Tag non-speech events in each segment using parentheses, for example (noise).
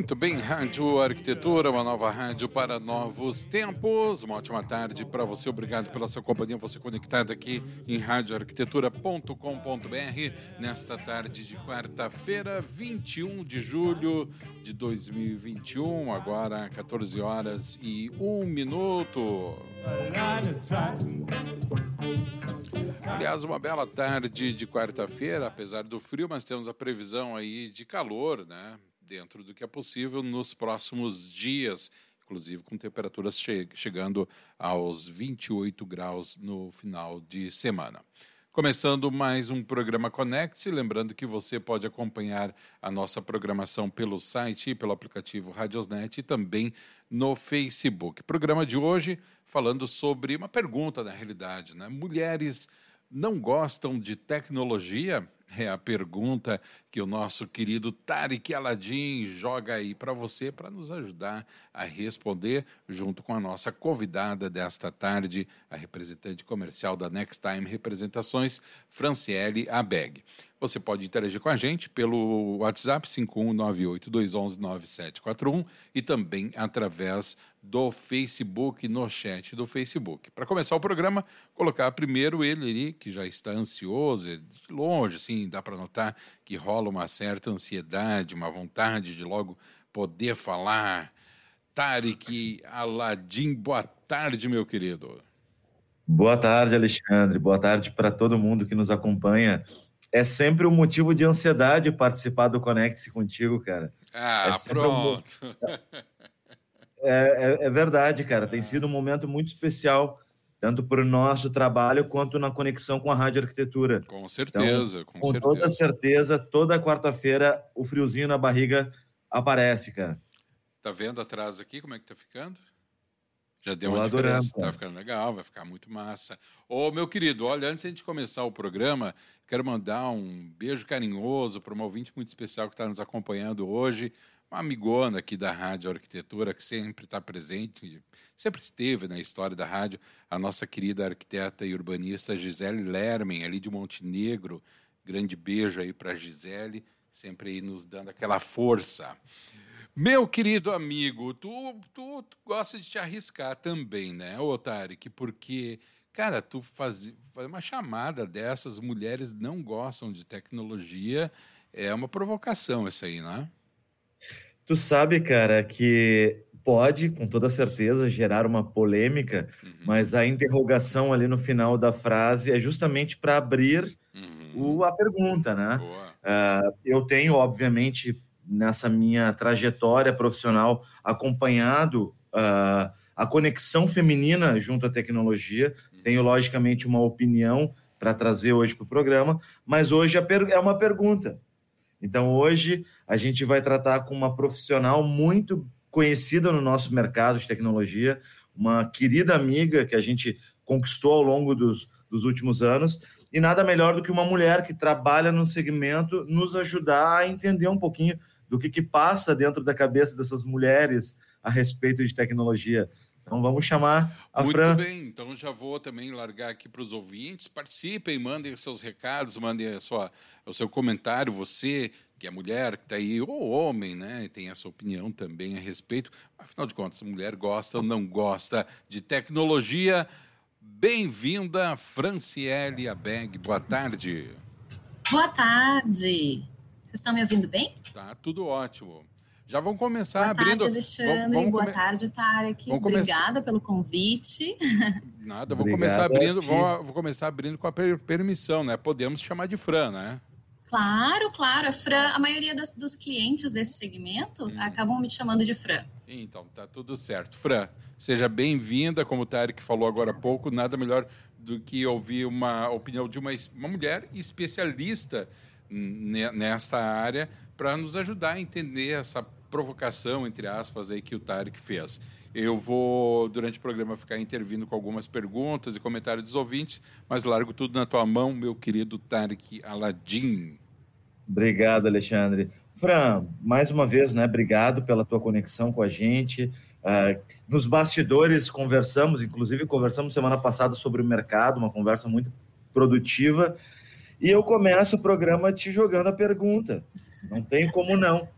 Muito bem, Rádio Arquitetura, uma nova rádio para novos tempos. Uma ótima tarde para você. Obrigado pela sua companhia. Você conectado aqui em radioarquitetura.com.br nesta tarde de quarta-feira, 21 de julho de 2021, agora 14 horas e 1 minuto. Aliás, uma bela tarde de quarta-feira, apesar do frio, mas temos a previsão aí de calor, né? Dentro do que é possível nos próximos dias, inclusive com temperaturas che chegando aos 28 graus no final de semana. Começando mais um programa Conecte, lembrando que você pode acompanhar a nossa programação pelo site pelo aplicativo Radiosnet e também no Facebook. Programa de hoje falando sobre uma pergunta na realidade, né? Mulheres não gostam de tecnologia? É a pergunta que o nosso querido Tarek Aladim joga aí para você para nos ajudar a responder, junto com a nossa convidada desta tarde, a representante comercial da Next Time Representações, Franciele Abeg. Você pode interagir com a gente pelo WhatsApp 51982119741 e também através do Facebook, no chat do Facebook. Para começar o programa, colocar primeiro ele ali, que já está ansioso, de longe, assim, dá para notar que rola uma certa ansiedade, uma vontade de logo poder falar. Tarek Aladim, boa tarde, meu querido. Boa tarde, Alexandre. Boa tarde para todo mundo que nos acompanha é sempre um motivo de ansiedade participar do Conecte-se contigo, cara. Ah, é pronto. Um... (laughs) É, é, é, verdade, cara. Tem sido um momento muito especial, tanto para o nosso trabalho quanto na conexão com a Rádio Arquitetura. Com certeza, então, com, com certeza. toda certeza, toda quarta-feira o friozinho na barriga aparece, cara. Tá vendo atrás aqui como é que tá ficando? Já deu uma diferença, adorando, tá ficando legal, vai ficar muito massa. Ô, meu querido, olha, antes de a gente começar o programa, quero mandar um beijo carinhoso para uma ouvinte muito especial que está nos acompanhando hoje, uma amigona aqui da Rádio Arquitetura, que sempre está presente, sempre esteve na história da rádio, a nossa querida arquiteta e urbanista Gisele Lermen, ali de Montenegro. Grande beijo aí para Gisele, sempre aí nos dando aquela força. Meu querido amigo, tu, tu, tu gosta de te arriscar também, né, Otarik? Porque, cara, tu faz, faz uma chamada dessas, mulheres não gostam de tecnologia, é uma provocação isso aí, né? Tu sabe, cara, que pode, com toda certeza, gerar uma polêmica, uhum. mas a interrogação ali no final da frase é justamente para abrir uhum. o, a pergunta, né? Uh, eu tenho, obviamente, nessa minha trajetória profissional acompanhado uh, a conexão feminina junto à tecnologia. Tenho, logicamente, uma opinião para trazer hoje para o programa, mas hoje é uma pergunta. Então, hoje a gente vai tratar com uma profissional muito conhecida no nosso mercado de tecnologia, uma querida amiga que a gente conquistou ao longo dos, dos últimos anos, e nada melhor do que uma mulher que trabalha no segmento nos ajudar a entender um pouquinho do que, que passa dentro da cabeça dessas mulheres a respeito de tecnologia. Então vamos chamar a Muito Fran. Muito bem, então já vou também largar aqui para os ouvintes. Participem, mandem seus recados, mandem a sua, o seu comentário. Você, que é mulher, que está aí, ou homem, né? Tem essa opinião também a respeito. Afinal de contas, mulher gosta ou não gosta de tecnologia. Bem-vinda, Franciele Abeg. Boa tarde. Boa tarde. Vocês estão me ouvindo bem? Tá tudo ótimo. Já vamos começar Boa abrindo. Tarde, Alexandre. Vamos, vamos Boa come... tarde, Tarek. Vamos Obrigada começar... pelo convite. (laughs) Nada, vou começar abrindo, vou, vou, começar abrindo com a per permissão, né? Podemos chamar de Fran, né? Claro, claro. A Fran, a maioria das, dos clientes desse segmento hum. acabam me chamando de Fran. Então, tá tudo certo. Fran, seja bem-vinda, como o Tarek falou agora há pouco, nada melhor do que ouvir uma opinião de uma, uma mulher especialista nesta área para nos ajudar a entender essa provocação, entre aspas, aí que o Tarek fez. Eu vou, durante o programa, ficar intervindo com algumas perguntas e comentários dos ouvintes, mas largo tudo na tua mão, meu querido Tarek Aladim. Obrigado, Alexandre. Fran, mais uma vez, né? Obrigado pela tua conexão com a gente. Uh, nos bastidores conversamos, inclusive conversamos semana passada sobre o mercado, uma conversa muito produtiva. E eu começo o programa te jogando a pergunta. Não tem como não.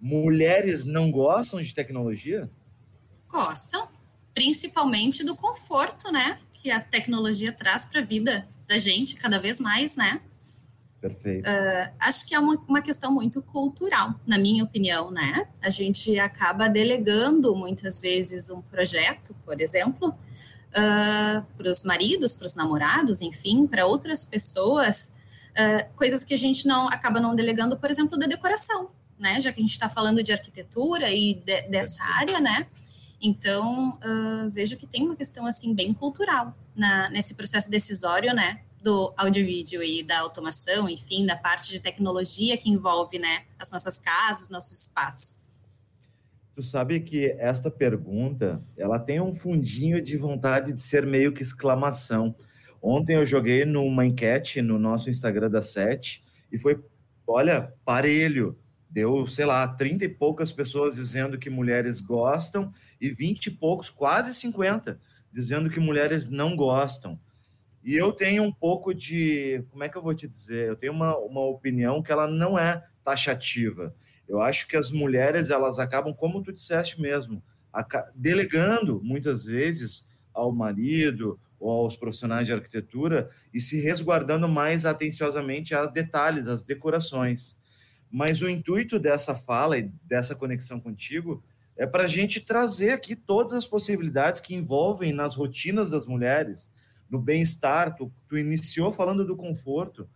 Mulheres não gostam de tecnologia? Gostam, principalmente do conforto, né? Que a tecnologia traz para a vida da gente cada vez mais, né? Perfeito. Uh, acho que é uma, uma questão muito cultural, na minha opinião, né? A gente acaba delegando muitas vezes um projeto, por exemplo, uh, para os maridos, para os namorados, enfim, para outras pessoas, uh, coisas que a gente não acaba não delegando, por exemplo, da decoração, né? Já que a gente está falando de arquitetura e de, dessa área, né? Então, uh, vejo que tem uma questão, assim, bem cultural na, nesse processo decisório, né? Do áudio e vídeo e da automação, enfim, da parte de tecnologia que envolve, né? As nossas casas, nossos espaços. Tu sabe que esta pergunta, ela tem um fundinho de vontade de ser meio que exclamação. Ontem eu joguei numa enquete no nosso Instagram da Sete e foi, olha, parelho deu, sei lá, 30 e poucas pessoas dizendo que mulheres gostam e 20 e poucos, quase 50, dizendo que mulheres não gostam. E eu tenho um pouco de, como é que eu vou te dizer? Eu tenho uma, uma opinião que ela não é taxativa. Eu acho que as mulheres, elas acabam, como tu disseste mesmo, delegando muitas vezes ao marido ou aos profissionais de arquitetura e se resguardando mais atenciosamente aos detalhes, às decorações. Mas o intuito dessa fala e dessa conexão contigo é para a gente trazer aqui todas as possibilidades que envolvem nas rotinas das mulheres, no bem-estar. Tu, tu iniciou falando do conforto.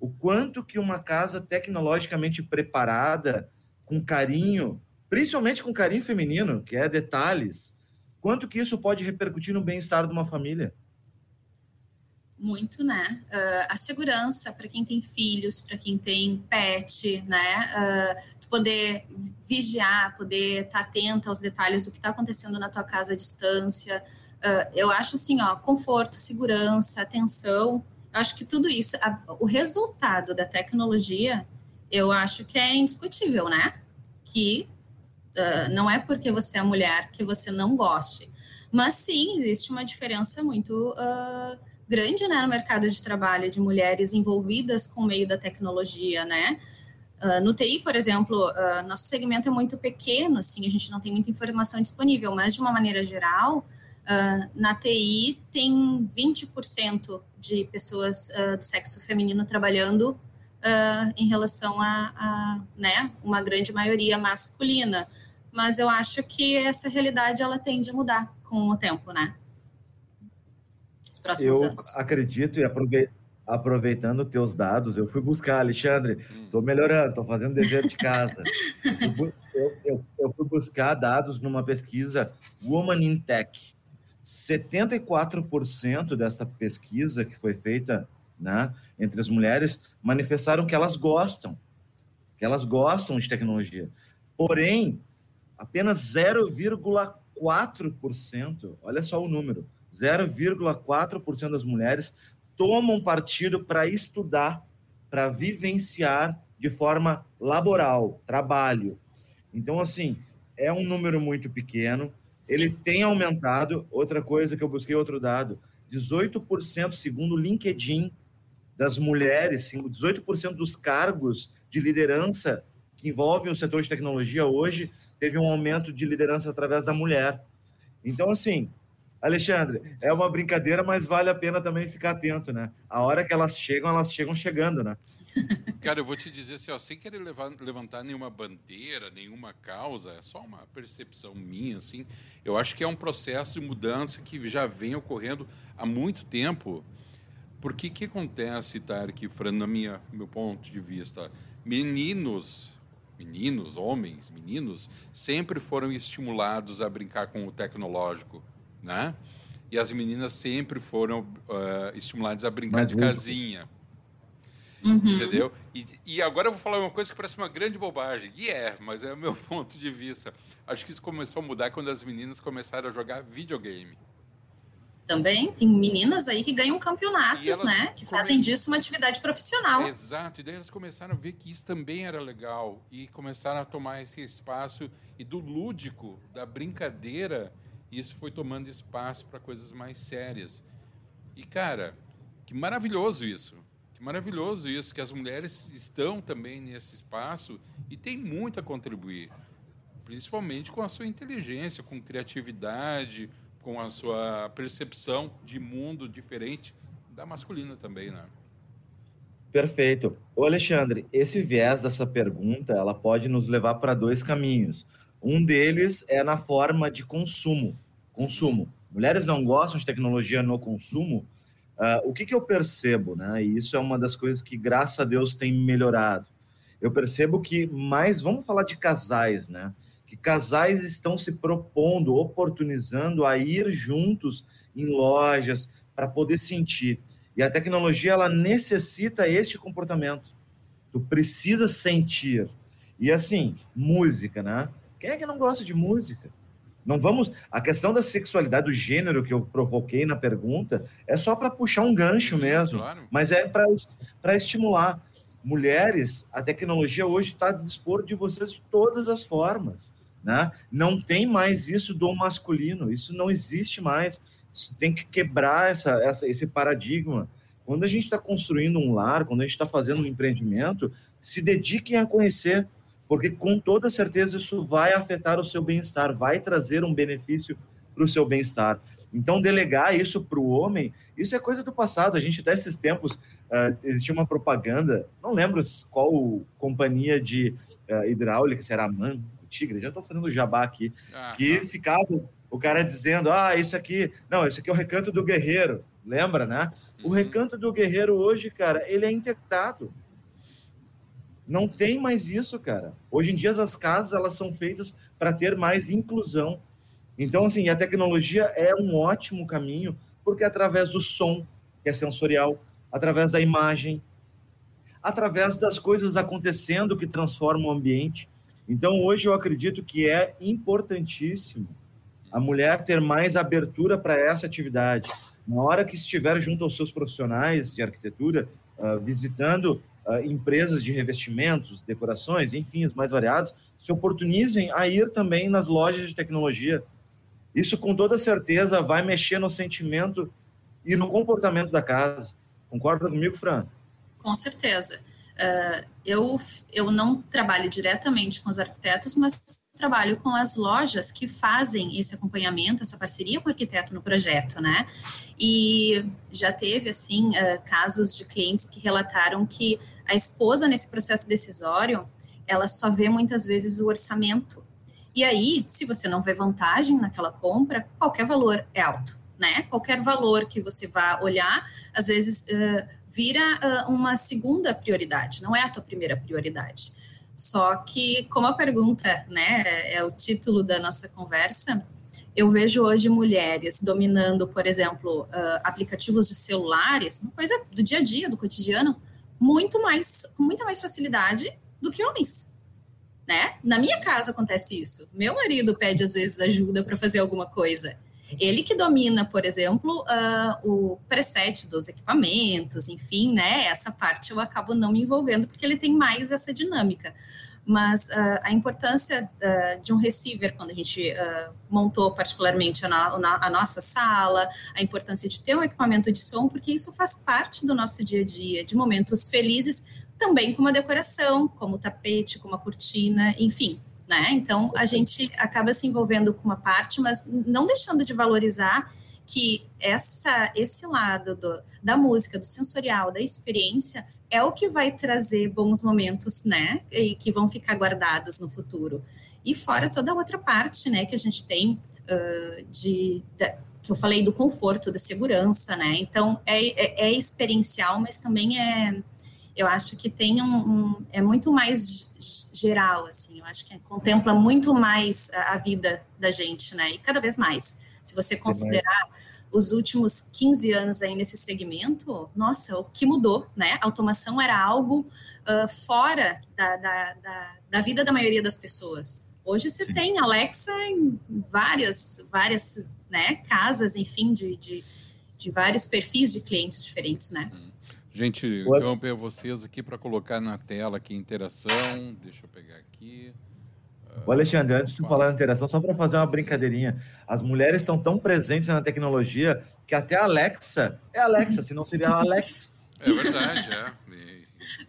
O quanto que uma casa tecnologicamente preparada, com carinho, principalmente com carinho feminino, que é detalhes, quanto que isso pode repercutir no bem-estar de uma família? Muito, né? Uh, a segurança para quem tem filhos, para quem tem pet, né? Uh, poder vigiar, poder estar tá atenta aos detalhes do que está acontecendo na tua casa à distância. Uh, eu acho assim, ó, conforto, segurança, atenção. Eu acho que tudo isso, a, o resultado da tecnologia, eu acho que é indiscutível, né? Que não é porque você é mulher que você não goste. Mas sim, existe uma diferença muito grande né, no mercado de trabalho de mulheres envolvidas com o meio da tecnologia, né? Uh, no TI, por exemplo, uh, nosso segmento é muito pequeno, assim, a gente não tem muita informação disponível, mas de uma maneira geral, uh, na TI tem 20% de pessoas do sexo feminino trabalhando em relação a, a, né, uma grande maioria masculina. Mas eu acho que essa realidade ela tende a mudar com o tempo, né? Próximos eu anos. acredito e aproveitando teus dados, eu fui buscar, Alexandre, estou hum. melhorando, estou fazendo dever de casa. eu, eu, eu, fui buscar dados numa pesquisa Woman in Tech. 74% dessa pesquisa que foi feita né, entre as mulheres manifestaram que elas gostam, que elas gostam de tecnologia. Porém, apenas 0,4%, olha só o número, 0,4% das mulheres tomam partido para estudar, para vivenciar de forma laboral, trabalho. Então, assim, é um número muito pequeno. Sim. Ele tem aumentado. Outra coisa que eu busquei outro dado: 18%, segundo o LinkedIn, das mulheres, 18% dos cargos de liderança que envolvem o setor de tecnologia hoje teve um aumento de liderança através da mulher. Então, assim, Alexandre, é uma brincadeira, mas vale a pena também ficar atento, né? A hora que elas chegam, elas chegam chegando, né? (laughs) Cara, eu vou te dizer assim, ó, sem querer levar, levantar nenhuma bandeira, nenhuma causa, é só uma percepção minha, assim. Eu acho que é um processo de mudança que já vem ocorrendo há muito tempo, Porque que acontece, Tarek, Fran, na minha meu ponto de vista, meninos, meninos, homens, meninos, sempre foram estimulados a brincar com o tecnológico, né? E as meninas sempre foram uh, estimuladas a brincar de casinha. Uhum. Entendeu? E, e, agora eu vou falar uma coisa que parece uma grande bobagem. E é, mas é o meu (laughs) ponto de vista. Acho que isso começou a mudar quando as meninas começaram a jogar videogame. Também tem meninas aí que ganham campeonatos, né? Que come... fazem disso uma atividade profissional. Exato, e daí elas começaram a ver que isso também era legal e começaram a tomar esse espaço e do lúdico, da brincadeira, isso foi tomando espaço para coisas mais sérias. E cara, que maravilhoso isso. Que maravilhoso isso, que as mulheres estão também nesse espaço e tem muito a contribuir, principalmente com a sua inteligência, com criatividade, com a sua percepção de mundo diferente da masculina também, né? Perfeito. Ô Alexandre, esse viés dessa pergunta, ela pode nos levar para dois caminhos. Um deles é na forma de consumo. Consumo. Mulheres não gostam de tecnologia no consumo, Uh, o que, que eu percebo, né? E isso é uma das coisas que, graças a Deus, tem melhorado. Eu percebo que mais, vamos falar de casais, né? Que casais estão se propondo, oportunizando a ir juntos em lojas para poder sentir. E a tecnologia, ela necessita este comportamento. Tu precisa sentir. E assim, música, né? Quem é que não gosta de música? Não vamos. A questão da sexualidade, do gênero que eu provoquei na pergunta, é só para puxar um gancho mesmo. Claro. Mas é para estimular. Mulheres, a tecnologia hoje está a dispor de vocês de todas as formas. Né? Não tem mais isso do masculino, isso não existe mais. Isso tem que quebrar essa, essa, esse paradigma. Quando a gente está construindo um lar, quando a gente está fazendo um empreendimento, se dediquem a conhecer porque com toda certeza isso vai afetar o seu bem-estar, vai trazer um benefício para o seu bem-estar. Então, delegar isso para o homem, isso é coisa do passado. A gente, até esses tempos, uh, existia uma propaganda, não lembro qual companhia de uh, hidráulica, se era a MAN, o Tigre, já estou fazendo jabá aqui, ah, que tá. ficava o cara dizendo: ah, isso aqui, não, isso aqui é o recanto do guerreiro. Lembra, né? Uhum. O recanto do guerreiro hoje, cara, ele é integrado. Não tem mais isso, cara. Hoje em dia as casas elas são feitas para ter mais inclusão. Então, assim, a tecnologia é um ótimo caminho, porque através do som, que é sensorial, através da imagem, através das coisas acontecendo que transformam o ambiente. Então, hoje eu acredito que é importantíssimo a mulher ter mais abertura para essa atividade. Na hora que estiver junto aos seus profissionais de arquitetura, uh, visitando uh, empresas de revestimentos, decorações, enfim, os mais variados, se oportunizem a ir também nas lojas de tecnologia. Isso, com toda certeza, vai mexer no sentimento e no comportamento da casa. Concorda comigo, Fran? Com certeza. Uh, eu, eu não trabalho diretamente com os arquitetos, mas trabalho com as lojas que fazem esse acompanhamento, essa parceria com o arquiteto no projeto, né? E já teve, assim, uh, casos de clientes que relataram que a esposa, nesse processo decisório, ela só vê muitas vezes o orçamento. E aí, se você não vê vantagem naquela compra, qualquer valor é alto, né? Qualquer valor que você vá olhar, às vezes uh, vira uh, uma segunda prioridade, não é a tua primeira prioridade. Só que, como a pergunta, né, é o título da nossa conversa, eu vejo hoje mulheres dominando, por exemplo, uh, aplicativos de celulares, uma coisa do dia a dia, do cotidiano, muito mais, com muita mais facilidade do que homens. Né? Na minha casa acontece isso. Meu marido pede às vezes ajuda para fazer alguma coisa. Ele que domina, por exemplo, uh, o preset dos equipamentos, enfim, né? Essa parte eu acabo não me envolvendo porque ele tem mais essa dinâmica. Mas uh, a importância uh, de um receiver, quando a gente montou particularmente a, a, nossa sala, a importância de ter um equipamento de som, porque isso faz parte do nosso dia a dia, de momentos felizes, também como a decoração, como o tapete, como a cortina, enfim né? Então a gente acaba se envolvendo com uma parte, mas não deixando de valorizar que essa esse lado do, da música, do sensorial, da experiência é o que vai trazer bons momentos, né? E que vão ficar guardados no futuro. E fora toda a outra parte, né, que a gente tem uh, de, que eu falei do conforto, da segurança, né? Então é, é, é experiencial, mas também é, eu acho que tem um, um, é muito mais geral, assim. Eu acho que contempla muito mais a, a vida da gente, né? E cada vez mais. Se você considerar os últimos 15 anos aí nesse segmento, nossa, o que mudou, né? A automação era algo uh, fora da, da, da, da, vida da maioria das pessoas. Hoje você Sim. tem Alexa em várias, várias né, casas, enfim, de, de, de vários perfis de clientes diferentes, né? Hum. Gente, interromper vocês aqui para colocar na tela aqui interação. Deixa eu pegar aqui. O Alexandre, antes de falar na interação, só para fazer uma brincadeirinha, as mulheres estão tão presentes na tecnologia que até a Alexa é Alexa, senão seria a Alex. É verdade, é.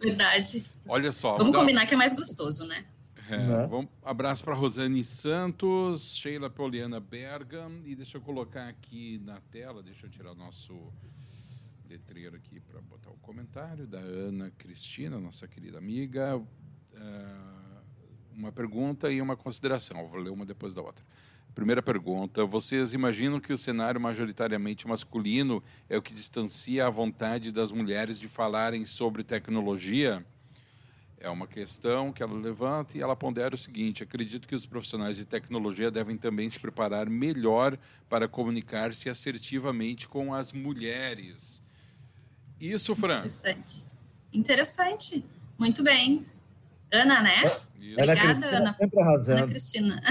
(laughs) Verdade. Olha só. Vamos dá... combinar que é mais gostoso, né? É, né? vamos, abraço para Rosane Santos, Sheila Poliana Berga, e deixa eu colocar aqui na tela, deixa eu tirar o nosso letreiro aqui para botar o comentário da Ana Cristina, nossa querida amiga. Uh, uma pergunta e uma consideração. vou ler uma depois da outra. Primeira pergunta: vocês imaginam que o cenário majoritariamente masculino é o que distancia a vontade das mulheres de falarem sobre tecnologia? É uma questão que ela levanta e ela pondera o seguinte: acredito que os profissionais de tecnologia devem também se preparar melhor para comunicar-se assertivamente com as mulheres. Isso, Fran. Interessante. Interessante. Muito bem. Ana, né? Obrigada, Ana Cristina Ana. sempre arrasando. Ana Cristina.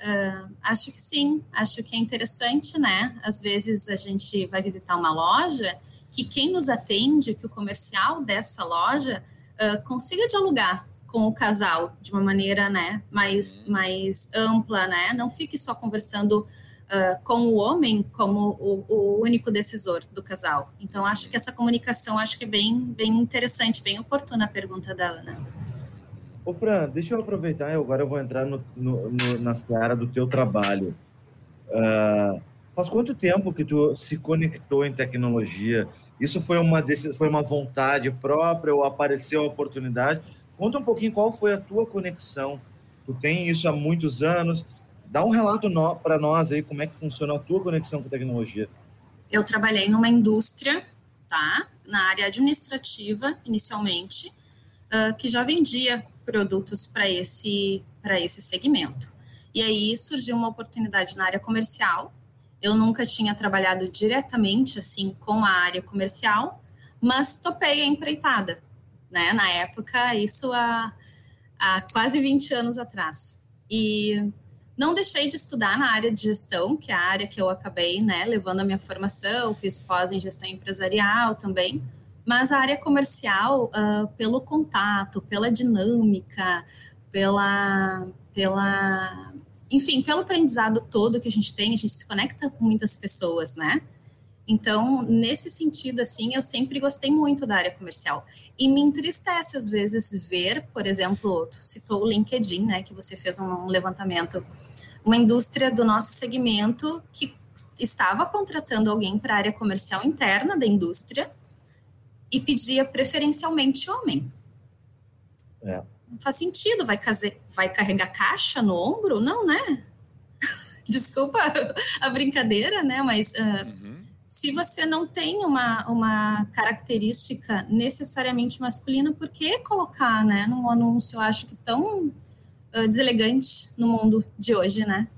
uh, (laughs) acho que sim, acho que é interessante, né? Às vezes a gente vai visitar uma loja que quem nos atende, que o comercial dessa loja uh, consiga dialogar com o casal de uma maneira, né, mais, mais ampla, né? Não fique só conversando uh, com o homem como o, o, único decisor do casal. Então, acho que essa comunicação acho que é bem, bem interessante, bem oportuna a pergunta da Ana. Ô, Fran, deixa eu aproveitar, agora eu vou entrar no, no, no, na seara do teu trabalho. Uh, faz quanto tempo que tu se conectou em tecnologia? Isso foi uma, foi uma vontade própria ou apareceu a oportunidade? Conta um pouquinho qual foi a tua conexão. Tu tem isso há muitos anos. Dá um relato para nós aí como é que funciona a tua conexão com tecnologia. Eu trabalhei numa indústria, tá? Na área administrativa, inicialmente, uh, que já vendia produtos para esse, esse segmento. E aí surgiu uma oportunidade na área comercial. Eu nunca tinha trabalhado diretamente assim com a área comercial, mas topei a empreitada, né? Na época, isso há, há quase 20 anos atrás. E não deixei de estudar na área de gestão, que é a área que eu acabei, né, levando a minha formação, fiz pós em gestão empresarial também mas a área comercial, uh, pelo contato, pela dinâmica, pela, pela, enfim, pelo aprendizado todo que a gente tem, a gente se conecta com muitas pessoas, né? Então, nesse sentido, assim, eu sempre gostei muito da área comercial. E me entristece, às vezes, ver, por exemplo, tu citou o LinkedIn, né, que você fez um levantamento, uma indústria do nosso segmento que estava contratando alguém para a área comercial interna da indústria, e pedia preferencialmente homem. É. Não faz sentido, vai, case... vai carregar caixa no ombro? Não, né? (laughs) Desculpa a brincadeira, né? Mas uh, uhum. Se você não tem uma, uma característica necessariamente masculina, por que colocar né, num anúncio, eu acho que tão uh, deselegante no mundo de hoje, né?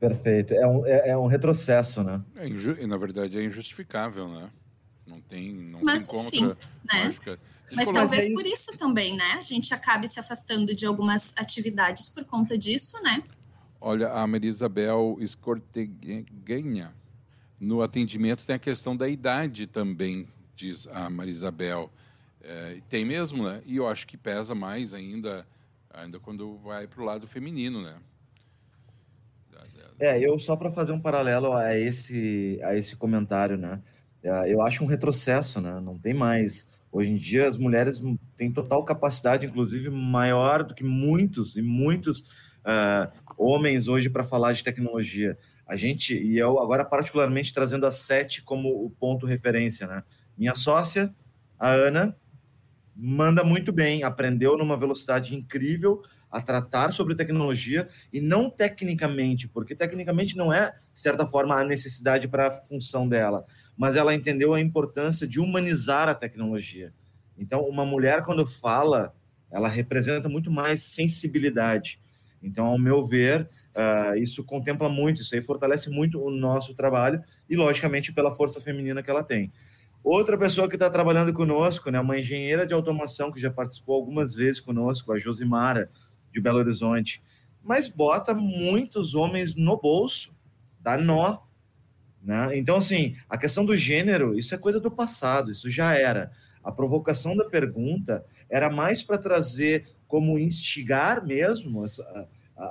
Perfeito. É um, é, é um retrocesso, né? É na verdade, é injustificável, né? Não tem, não Mas, se encontra enfim, né? Mas talvez por isso também, né? A gente acabe se afastando de algumas atividades por conta disso, né? Olha, a Marisabel Escorteguenha, no atendimento tem a questão da idade também, diz a Marisabel. É, tem mesmo, né? E eu acho que pesa mais ainda, ainda quando vai para o lado feminino, né? É, eu só para fazer um paralelo a esse, a esse comentário, né? É, eu acho um retrocesso, né? Não tem mais. Hoje em dia, as mulheres têm total capacidade, inclusive maior do que muitos e muitos uh, homens hoje para falar de tecnologia. A gente, e eu agora particularmente trazendo a Sete como o ponto referência, né? Minha sócia, a Ana, manda muito bem, aprendeu numa velocidade incrível, a tratar sobre tecnologia e não tecnicamente, porque tecnicamente não é, de certa forma, a necessidade para a função dela, mas ela entendeu a importância de humanizar a tecnologia. Então, uma mulher, quando fala, ela representa muito mais sensibilidade. Então, ao meu ver, uh, isso contempla muito, isso aí fortalece muito o nosso trabalho e, logicamente, pela força feminina que ela tem. Outra pessoa que está trabalhando conosco, né, uma engenheira de automação que já participou algumas vezes conosco, a Josimara, de Belo Horizonte, mas bota muitos homens no bolso, dá nó. Né? Então, assim, a questão do gênero, isso é coisa do passado, isso já era. A provocação da pergunta era mais para trazer como instigar mesmo as,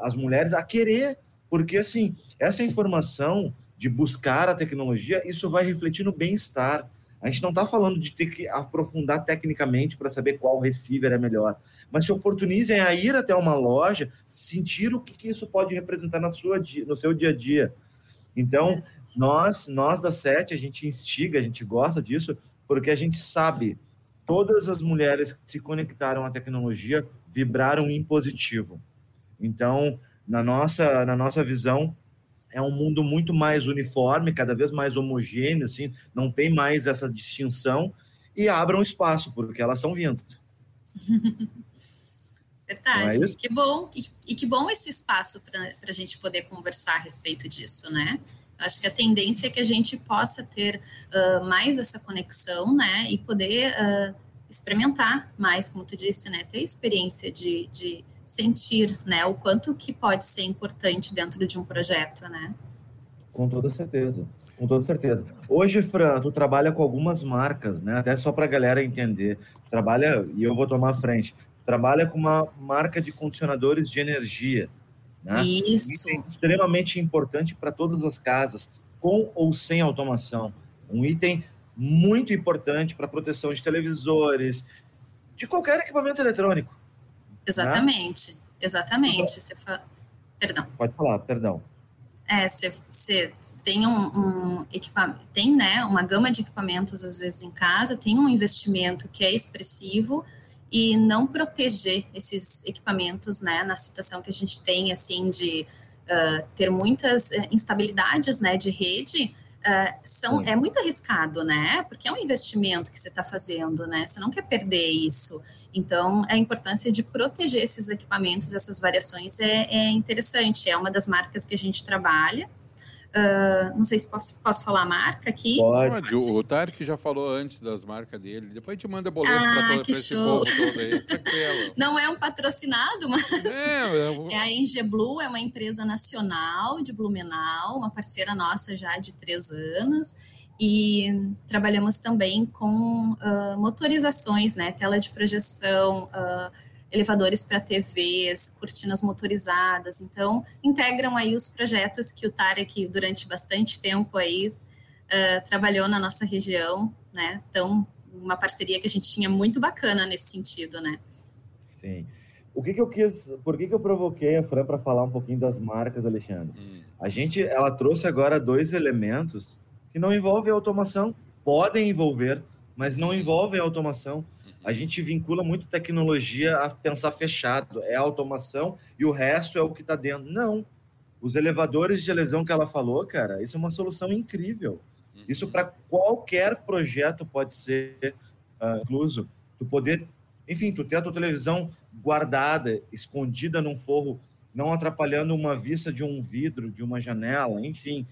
as mulheres a querer, porque, assim, essa informação de buscar a tecnologia, isso vai refletir no bem-estar a gente não está falando de ter que aprofundar tecnicamente para saber qual receiver é melhor, mas se oportunizem a ir até uma loja, sentir o que, que isso pode representar na sua, no seu dia a dia. Então, nós, nós da SET, a gente instiga, a gente gosta disso, porque a gente sabe todas as mulheres que se conectaram à tecnologia vibraram em positivo. Então, na nossa, na nossa visão, é um mundo muito mais uniforme, cada vez mais homogêneo, assim, não tem mais essa distinção, e abram espaço, porque elas estão vindo. (laughs) Verdade. É que bom. E, e, que bom esse espaço para a gente poder conversar a respeito disso, né? Acho que a tendência é que a gente possa ter uh, mais essa conexão, né? E poder uh, experimentar mais, como tu disse, né? Ter experiência de, de sentir, né, o quanto que pode ser importante dentro de um projeto, né? Com toda certeza, com toda certeza. Hoje, Fran, tu trabalha com algumas marcas, né? Até só para a galera entender. Tu trabalha, e eu vou tomar a frente, trabalha com uma marca de condicionadores de energia, né? Isso. Um item extremamente importante para todas as casas, com ou sem automação. Um item muito importante para proteção de televisores, de qualquer equipamento eletrônico. Exatamente, né? exatamente. Você fa... Perdão. Pode falar, perdão. É, você tem um, um equipamento, tem né, uma gama de equipamentos às vezes em casa, tem um investimento que é expressivo e não proteger esses equipamentos, né, na situação que a gente tem assim de uh, ter muitas eh, instabilidades, né, de rede, Uh, são, é muito arriscado, né? Porque é um investimento que você está fazendo, né? Você não quer perder isso. Então, a importância de proteger esses equipamentos, essas variações, é, é interessante. É uma das marcas que a gente trabalha. Uh, não sei se posso, posso falar a marca aqui. Pode. O Tarek já falou antes das marcas dele. Depois a gente manda boleto ah, para todo esse povo todo aí. (laughs) Não é um patrocinado, mas é, (laughs) é a Enge Blue é uma empresa nacional de Blumenau, uma parceira nossa já de três anos. E trabalhamos também com uh, motorizações, né? Tela de projeção, uh, elevadores para TVs, cortinas motorizadas. Então, integram aí os projetos que o Tarek, durante bastante tempo aí, uh, trabalhou na nossa região, né? Então, uma parceria que a gente tinha muito bacana nesse sentido, né? Sim. O que, que eu quis, por que, que eu provoquei a Fran para falar um pouquinho das marcas, Alexandre? Hum. A gente, ela trouxe agora dois elementos que não envolvem automação, podem envolver, mas não envolvem automação a gente vincula muito tecnologia a pensar fechado, é automação e o resto é o que está dentro. Não. Os elevadores de lesão que ela falou, cara, isso é uma solução incrível. Isso para qualquer projeto pode ser uh, incluso. Tu poder, enfim, tu ter a tua televisão guardada, escondida num forro, não atrapalhando uma vista de um vidro, de uma janela, enfim.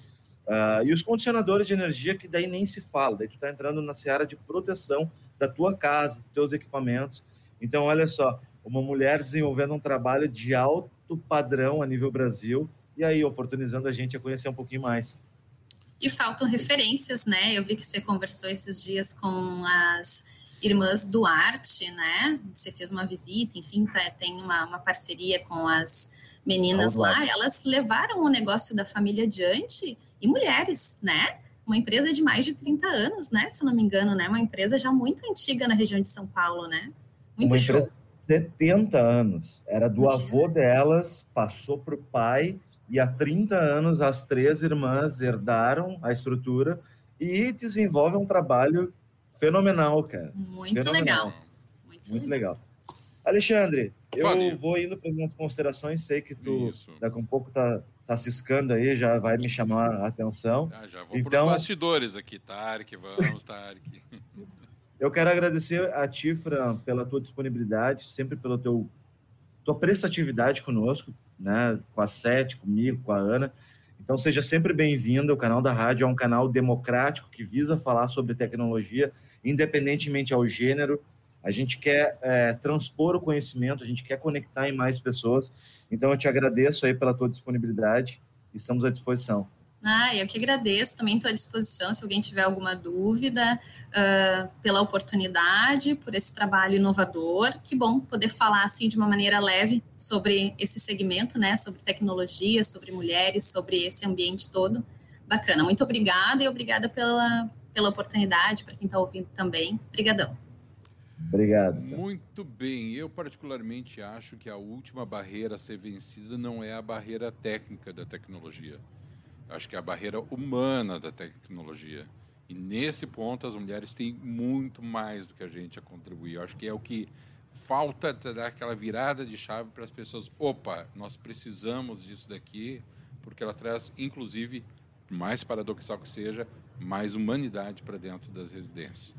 Uh, e os condicionadores de energia, que daí nem se fala, daí tu está entrando na seara de proteção da tua casa, dos teus equipamentos. Então, olha só, uma mulher desenvolvendo um trabalho de alto padrão a nível Brasil, e aí oportunizando a gente a conhecer um pouquinho mais. E faltam referências, né? Eu vi que você conversou esses dias com as irmãs Duarte, né? Você fez uma visita, enfim, tá, tem uma, uma parceria com as meninas lá. Elas levaram o negócio da família adiante e mulheres, né? Uma empresa de mais de 30 anos, né? Se eu não me engano, né? Uma empresa já muito antiga na região de São Paulo, né? Muito uma show. empresa de 70 anos. Era do avô delas, passou para o pai, e há 30 anos as três irmãs herdaram a estrutura e desenvolvem um trabalho fenomenal, cara. Muito fenomenal. legal. Muito, Muito legal. legal. Alexandre, eu vou indo para minhas considerações, sei que tu Isso. daqui a um pouco tá, tá ciscando aí, já vai me chamar a atenção. Ah, já vou então, bastidores aqui, Tarek, vamos, Tarek. (laughs) eu quero agradecer a ti, Fran, pela tua disponibilidade, sempre pela teu, tua prestatividade conosco, né, com a Sete, comigo, com a Ana. Então, seja sempre bem-vindo. O canal da rádio é um canal democrático que visa falar sobre tecnologia, independentemente ao gênero. A gente quer é, transpor o conhecimento, a gente quer conectar em mais pessoas. Então, eu te agradeço aí pela tua disponibilidade e estamos à disposição. Ah, eu que agradeço, também estou à disposição se alguém tiver alguma dúvida, uh, pela oportunidade, por esse trabalho inovador. Que bom poder falar assim de uma maneira leve sobre esse segmento, né? Sobre tecnologia, sobre mulheres, sobre esse ambiente todo. Bacana, muito obrigada e obrigada pela, pela oportunidade, para quem está ouvindo também. Obrigadão. Obrigado. Muito bem. Eu, particularmente, acho que a última barreira a ser vencida não é a barreira técnica da tecnologia acho que é a barreira humana da tecnologia. E nesse ponto as mulheres têm muito mais do que a gente a contribuir. Eu acho que é o que falta dar aquela virada de chave para as pessoas. Opa, nós precisamos disso daqui, porque ela traz, inclusive, mais paradoxal que seja, mais humanidade para dentro das residências.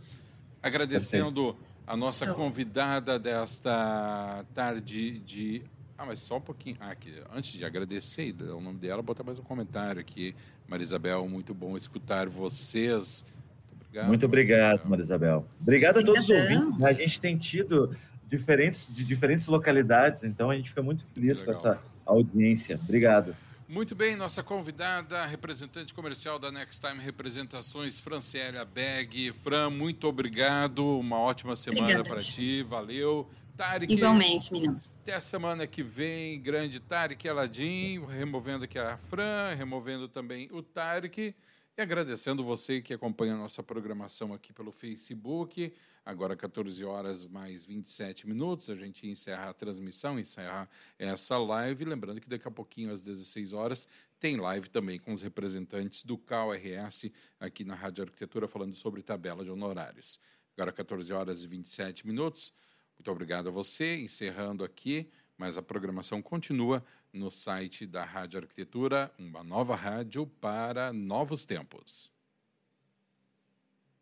Agradecendo a nossa convidada desta tarde de ah, mas só um pouquinho. Ah, aqui, antes de agradecer o nome dela, botar mais um comentário aqui. Marisabel, muito bom escutar vocês. Muito obrigado, muito obrigado Marisabel. Obrigado a todos os ouvintes. A gente tem tido diferentes, de diferentes localidades, então a gente fica muito feliz com essa audiência. Obrigado. Muito bem, nossa convidada, representante comercial da Next Time Representações, Franciélia Beg. Fran, muito obrigado. Uma ótima semana para ti. Valeu. Tarek. Igualmente, meninos. Até a semana que vem, grande Tarek Aladim, removendo aqui a Fran, removendo também o Tarek. E agradecendo você que acompanha a nossa programação aqui pelo Facebook. Agora, 14 horas mais 27 minutos, a gente encerra a transmissão, encerra essa live. Lembrando que daqui a pouquinho, às 16 horas, tem live também com os representantes do CalRS aqui na Rádio Arquitetura, falando sobre tabela de honorários. Agora, 14 horas e 27 minutos. Muito obrigado a você, encerrando aqui, mas a programação continua no site da Rádio Arquitetura, uma nova rádio para novos tempos.